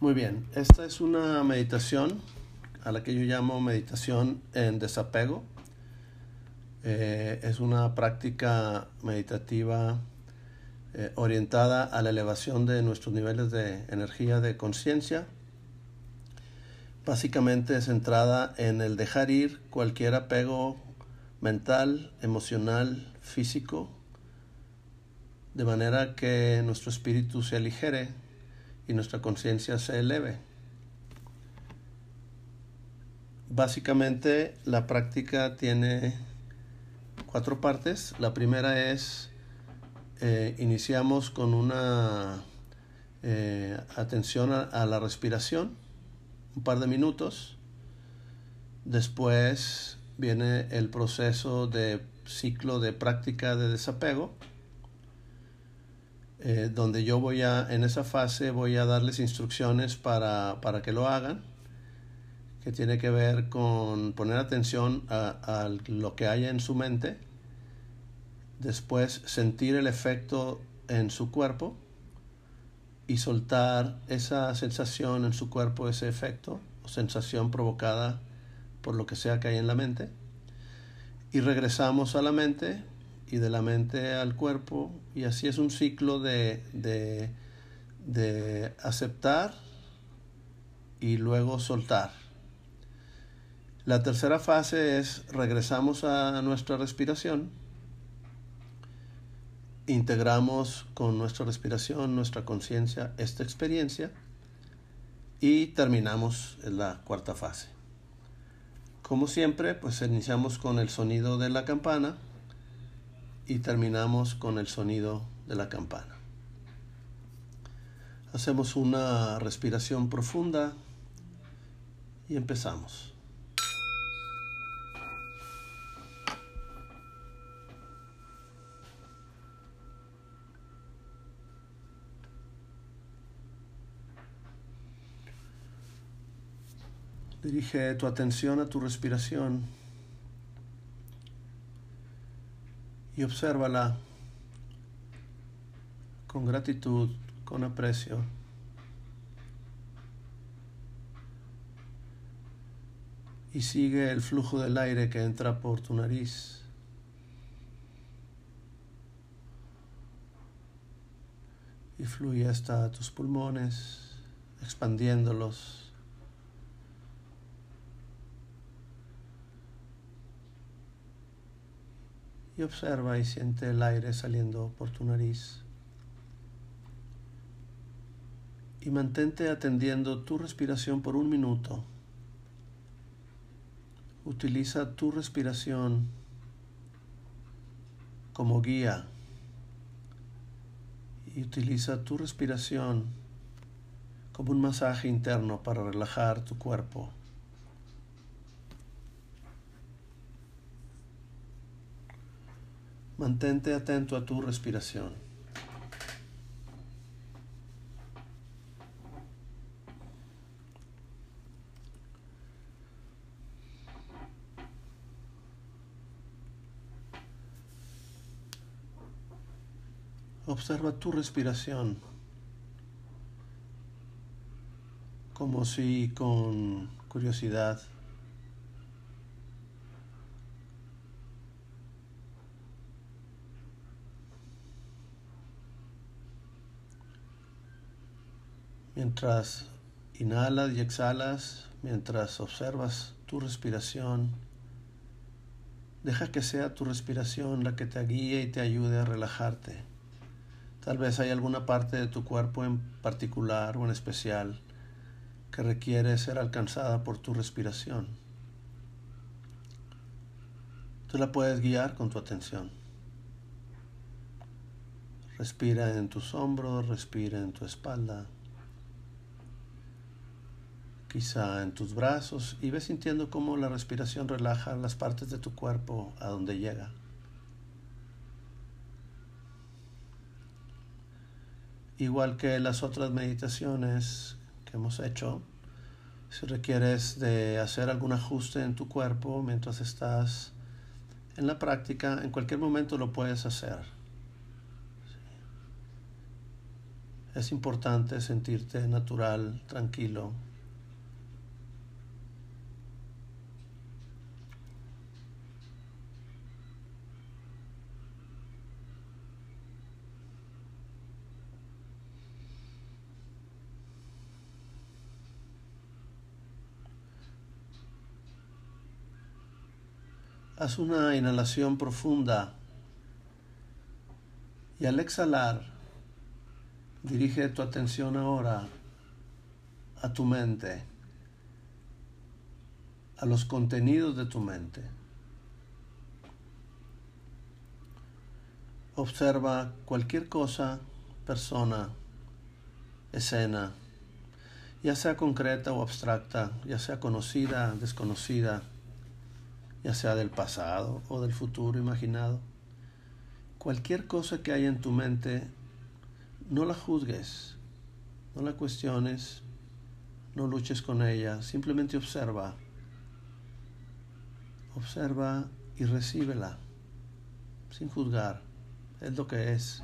Muy bien, esta es una meditación a la que yo llamo meditación en desapego. Eh, es una práctica meditativa eh, orientada a la elevación de nuestros niveles de energía de conciencia. Básicamente centrada en el dejar ir cualquier apego mental, emocional, físico, de manera que nuestro espíritu se aligere y nuestra conciencia se eleve. Básicamente la práctica tiene cuatro partes. La primera es, eh, iniciamos con una eh, atención a, a la respiración, un par de minutos. Después viene el proceso de ciclo de práctica de desapego eh, donde yo voy a, en esa fase voy a darles instrucciones para, para que lo hagan, que tiene que ver con poner atención a, a, lo que haya en su mente, después sentir el efecto en su cuerpo y soltar esa sensación en su cuerpo, ese efecto o sensación provocada por lo que sea que hay en la mente. Y regresamos a la mente y de la mente al cuerpo y así es un ciclo de, de, de aceptar y luego soltar. La tercera fase es regresamos a nuestra respiración, integramos con nuestra respiración, nuestra conciencia, esta experiencia y terminamos en la cuarta fase. Como siempre, pues iniciamos con el sonido de la campana y terminamos con el sonido de la campana. Hacemos una respiración profunda y empezamos. Dirige tu atención a tu respiración y obsérvala con gratitud, con aprecio. Y sigue el flujo del aire que entra por tu nariz. Y fluye hasta tus pulmones, expandiéndolos. Y observa y siente el aire saliendo por tu nariz. Y mantente atendiendo tu respiración por un minuto. Utiliza tu respiración como guía y utiliza tu respiración como un masaje interno para relajar tu cuerpo. Mantente atento a tu respiración. Observa tu respiración como si con curiosidad Mientras inhalas y exhalas, mientras observas tu respiración, deja que sea tu respiración la que te guíe y te ayude a relajarte. Tal vez hay alguna parte de tu cuerpo en particular o en especial que requiere ser alcanzada por tu respiración. Tú la puedes guiar con tu atención. Respira en tus hombros, respira en tu espalda quizá en tus brazos y ves sintiendo cómo la respiración relaja las partes de tu cuerpo a donde llega. Igual que las otras meditaciones que hemos hecho, si requieres de hacer algún ajuste en tu cuerpo mientras estás en la práctica, en cualquier momento lo puedes hacer. Es importante sentirte natural, tranquilo. Haz una inhalación profunda y al exhalar, dirige tu atención ahora a tu mente, a los contenidos de tu mente. Observa cualquier cosa, persona, escena, ya sea concreta o abstracta, ya sea conocida, desconocida, ya sea del pasado o del futuro imaginado. Cualquier cosa que haya en tu mente, no la juzgues, no la cuestiones, no luches con ella, simplemente observa. Observa y recíbela, sin juzgar, es lo que es.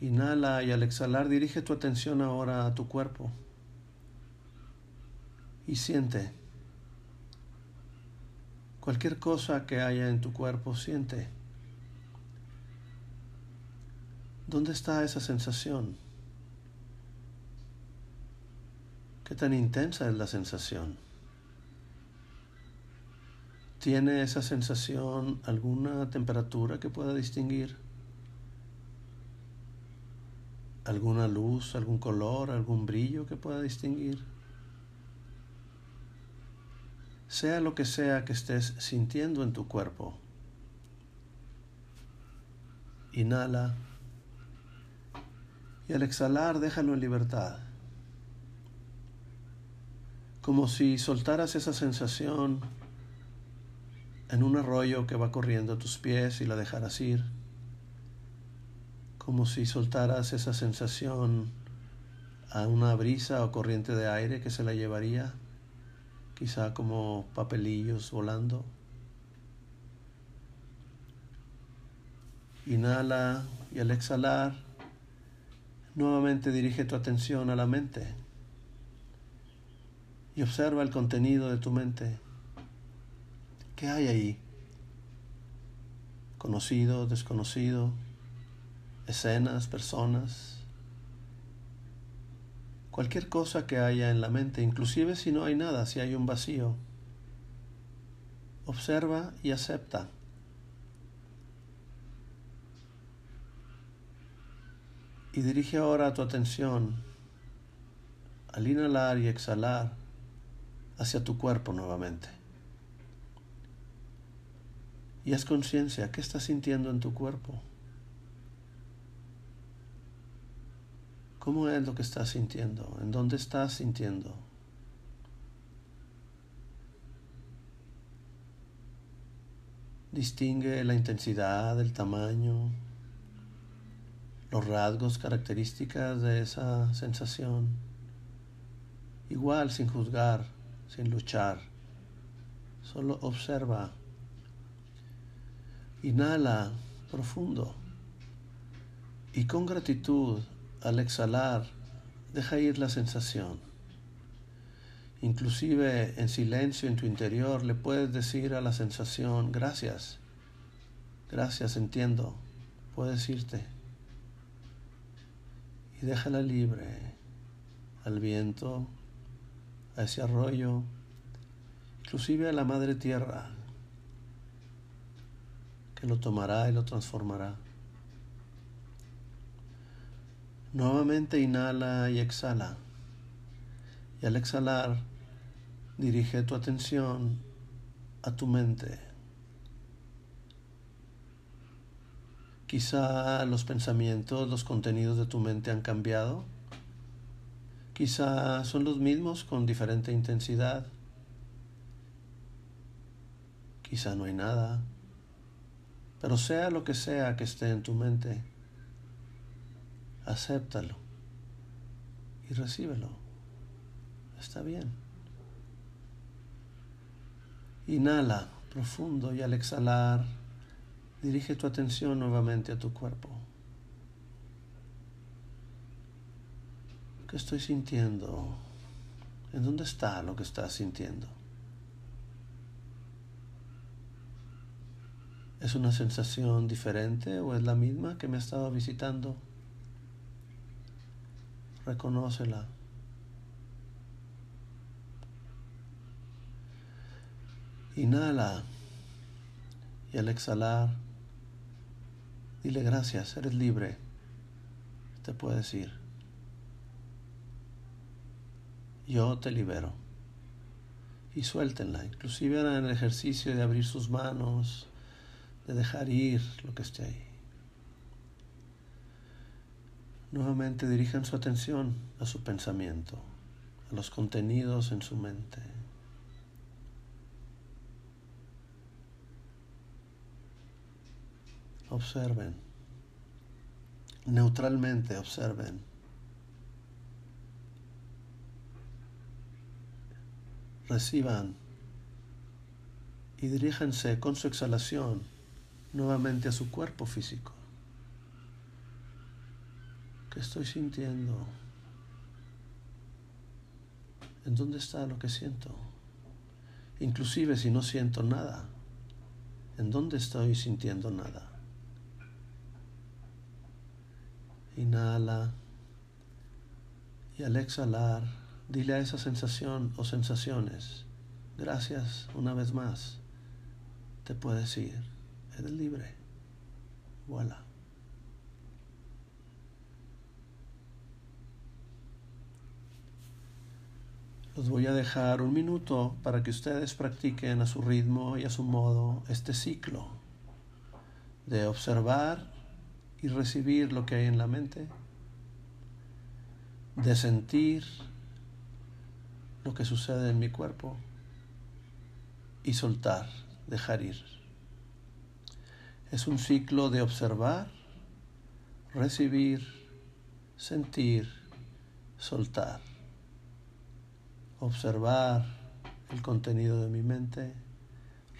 Inhala y al exhalar dirige tu atención ahora a tu cuerpo y siente. Cualquier cosa que haya en tu cuerpo, siente. ¿Dónde está esa sensación? ¿Qué tan intensa es la sensación? ¿Tiene esa sensación alguna temperatura que pueda distinguir? ¿Alguna luz, algún color, algún brillo que pueda distinguir? Sea lo que sea que estés sintiendo en tu cuerpo. Inhala y al exhalar déjalo en libertad. Como si soltaras esa sensación en un arroyo que va corriendo a tus pies y la dejaras ir. Como si soltaras esa sensación a una brisa o corriente de aire que se la llevaría quizá como papelillos volando. Inhala y al exhalar, nuevamente dirige tu atención a la mente y observa el contenido de tu mente. ¿Qué hay ahí? Conocido, desconocido, escenas, personas, cualquier cosa que haya en la mente, inclusive si no hay nada, si hay un vacío. Observa y acepta. Y dirige ahora tu atención al inhalar y exhalar hacia tu cuerpo nuevamente. Y haz conciencia, ¿qué estás sintiendo en tu cuerpo? ¿Cómo es lo que estás sintiendo? ¿En dónde estás sintiendo? Distingue la intensidad, el tamaño, los rasgos, características de esa sensación. Igual, sin juzgar, sin luchar. Solo observa. Inhala profundo. Y con gratitud al exhalar, deja ir la sensación. Inclusive en silencio en tu interior le puedes decir a la sensación, gracias, gracias, entiendo, puedes irte. Y déjala libre al viento, a ese arroyo, inclusive a la madre tierra, que lo tomará y lo transformará. Nuevamente inhala y exhala. Y al exhalar, dirige tu atención a tu mente. Quizá los pensamientos, los contenidos de tu mente han cambiado. Quizá son los mismos con diferente intensidad. Quizá no hay nada. Pero sea lo que sea que esté en tu mente, acéptalo y recíbelo. Está bien. Inhala profundo y al exhalar, Dirige tu atención nuevamente a tu cuerpo. ¿Qué estoy sintiendo? ¿En dónde está lo que estás sintiendo? ¿Es una sensación diferente o es la misma que me ha estado visitando? Reconócela. Inhala y al exhalar, dile gracias, eres libre. Te puedes ir. Yo te libero. Y suéltenla, inclusive en el ejercicio de abrir sus manos, de dejar ir lo que esté ahí. Nuevamente dirijan su atención a su pensamiento, a los contenidos en su mente. Observen, neutralmente observen. Reciban y diríjanse con su exhalación nuevamente a su cuerpo físico. ¿Qué estoy sintiendo? ¿En dónde está lo que siento? Inclusive si no siento nada, ¿en dónde estoy sintiendo nada? Inhala y al exhalar, dile a esa sensación o sensaciones, gracias una vez más, te puedes ir, eres libre, voilà. Los voy a dejar un minuto para que ustedes practiquen a su ritmo y a su modo este ciclo de observar y recibir lo que hay en la mente, de sentir lo que sucede en mi cuerpo y soltar, dejar ir. Es un ciclo de observar, recibir, sentir, soltar. Observar el contenido de mi mente,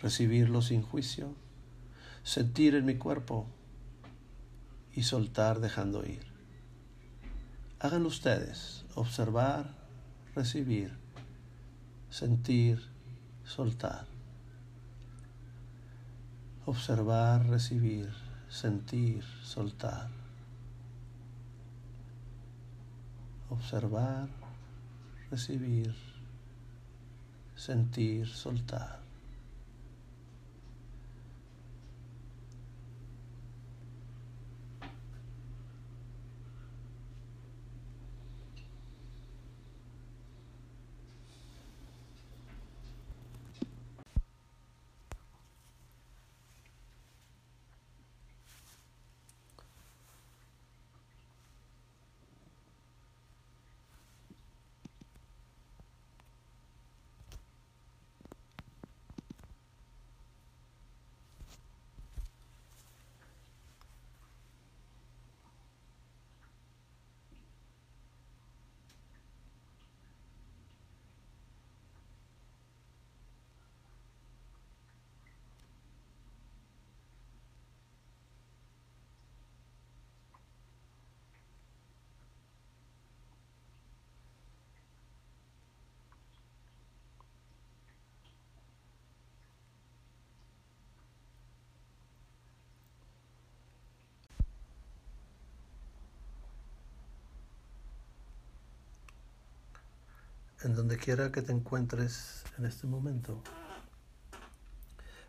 recibirlo sin juicio, sentir en mi cuerpo y soltar dejando ir. Háganlo ustedes, observar, recibir, sentir, soltar. Observar, recibir, sentir, soltar. Observar, recibir, sentir, soltar. En donde quiera que te encuentres en este momento.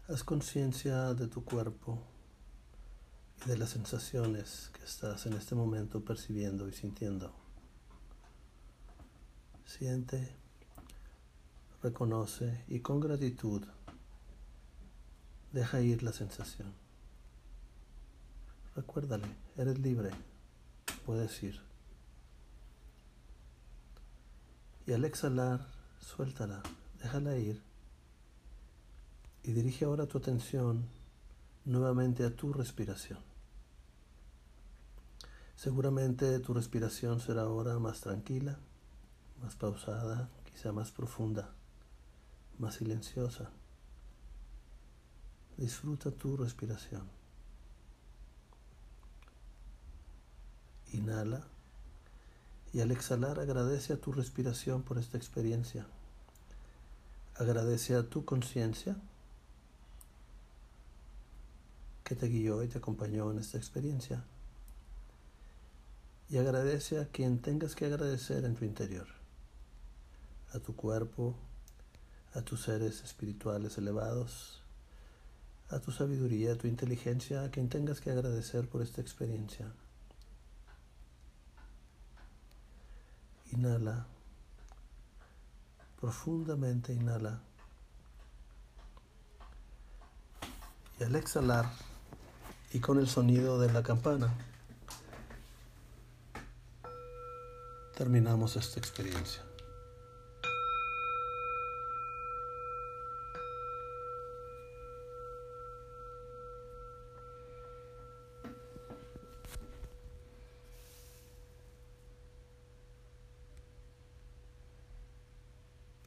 Haz conciencia de tu cuerpo y de las sensaciones que estás en este momento percibiendo y sintiendo. Siente, reconoce y con gratitud deja ir la sensación. Recuérdale, eres libre, puedes ir. Y al exhalar, suéltala, déjala ir. Y dirige ahora tu atención nuevamente a tu respiración. Seguramente tu respiración será ahora más tranquila, más pausada, quizá más profunda, más silenciosa. Disfruta tu respiración. Inhala. Y al exhalar agradece a tu respiración por esta experiencia. Agradece a tu conciencia que te guió y te acompañó en esta experiencia. Y agradece a quien tengas que agradecer en tu interior. A tu cuerpo, a tus seres espirituales elevados, a tu sabiduría, a tu inteligencia, a quien tengas que agradecer por esta experiencia. Inhala. Profundamente inhala. Y al exhalar y con el sonido de la campana, terminamos esta experiencia.